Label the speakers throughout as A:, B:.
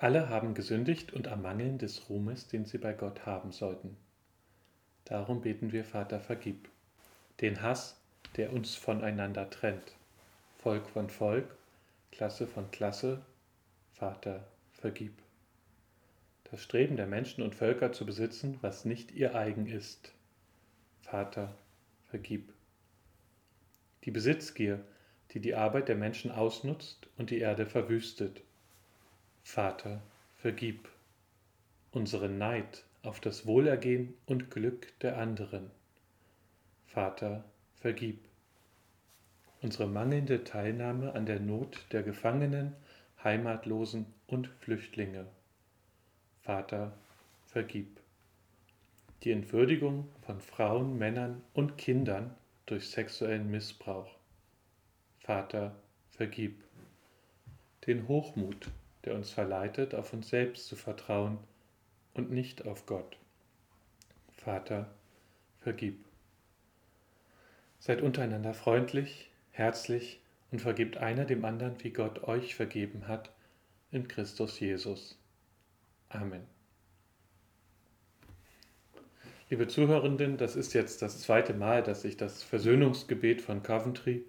A: Alle haben gesündigt und ermangeln des Ruhmes, den sie bei Gott haben sollten. Darum beten wir, Vater, vergib. Den Hass, der uns voneinander trennt. Volk von Volk, Klasse von Klasse, Vater, vergib. Das Streben der Menschen und Völker zu besitzen, was nicht ihr eigen ist. Vater, vergib. Die Besitzgier, die die Arbeit der Menschen ausnutzt und die Erde verwüstet. Vater, vergib unseren Neid auf das Wohlergehen und Glück der anderen. Vater, vergib unsere mangelnde Teilnahme an der Not der Gefangenen, Heimatlosen und Flüchtlinge. Vater, vergib die Entwürdigung von Frauen, Männern und Kindern durch sexuellen Missbrauch. Vater, vergib den Hochmut der uns verleitet, auf uns selbst zu vertrauen und nicht auf Gott. Vater, vergib. Seid untereinander freundlich, herzlich und vergebt einer dem anderen, wie Gott euch vergeben hat, in Christus Jesus. Amen. Liebe Zuhörenden, das ist jetzt das zweite Mal, dass ich das Versöhnungsgebet von Coventry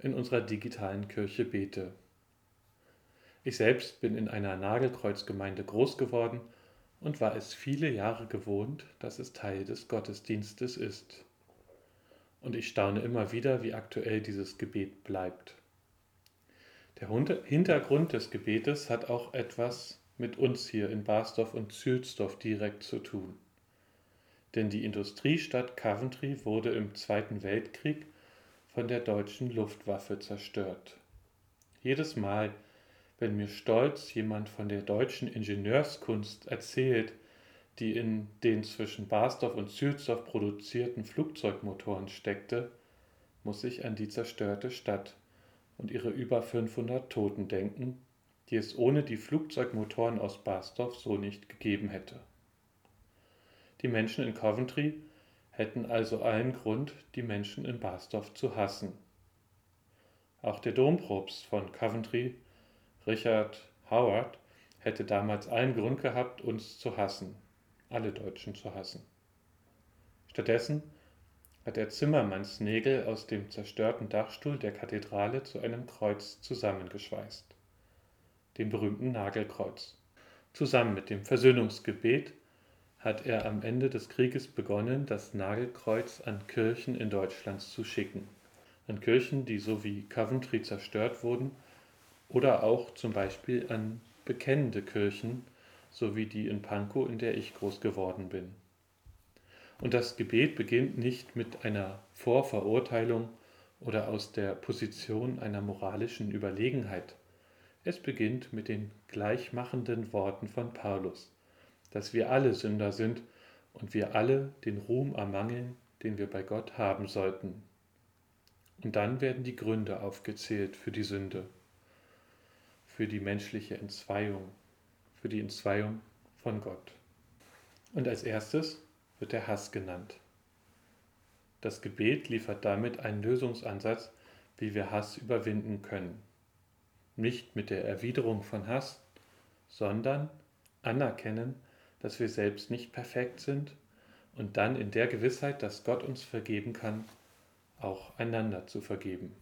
A: in unserer digitalen Kirche bete. Ich selbst bin in einer Nagelkreuzgemeinde groß geworden und war es viele Jahre gewohnt, dass es Teil des Gottesdienstes ist. Und ich staune immer wieder, wie aktuell dieses Gebet bleibt. Der Hintergrund des Gebetes hat auch etwas mit uns hier in Barsdorf und Zülsdorf direkt zu tun. Denn die Industriestadt Coventry wurde im Zweiten Weltkrieg von der deutschen Luftwaffe zerstört. Jedes Mal, wenn mir stolz jemand von der deutschen Ingenieurskunst erzählt, die in den zwischen Basdorf und Zülsdorf produzierten Flugzeugmotoren steckte, muss ich an die zerstörte Stadt und ihre über 500 Toten denken, die es ohne die Flugzeugmotoren aus Basdorf so nicht gegeben hätte. Die Menschen in Coventry hätten also allen Grund, die Menschen in Basdorf zu hassen. Auch der Dompropst von Coventry Richard Howard hätte damals allen Grund gehabt, uns zu hassen, alle Deutschen zu hassen. Stattdessen hat er Zimmermannsnägel aus dem zerstörten Dachstuhl der Kathedrale zu einem Kreuz zusammengeschweißt, dem berühmten Nagelkreuz. Zusammen mit dem Versöhnungsgebet hat er am Ende des Krieges begonnen, das Nagelkreuz an Kirchen in Deutschland zu schicken. An Kirchen, die so wie Coventry zerstört wurden oder auch zum Beispiel an bekennende Kirchen, so wie die in Pankow, in der ich groß geworden bin. Und das Gebet beginnt nicht mit einer Vorverurteilung oder aus der Position einer moralischen Überlegenheit. Es beginnt mit den gleichmachenden Worten von Paulus, dass wir alle Sünder sind und wir alle den Ruhm ermangeln, den wir bei Gott haben sollten. Und dann werden die Gründe aufgezählt für die Sünde für die menschliche Entzweiung, für die Entzweiung von Gott. Und als erstes wird der Hass genannt. Das Gebet liefert damit einen Lösungsansatz, wie wir Hass überwinden können. Nicht mit der Erwiderung von Hass, sondern anerkennen, dass wir selbst nicht perfekt sind und dann in der Gewissheit, dass Gott uns vergeben kann, auch einander zu vergeben.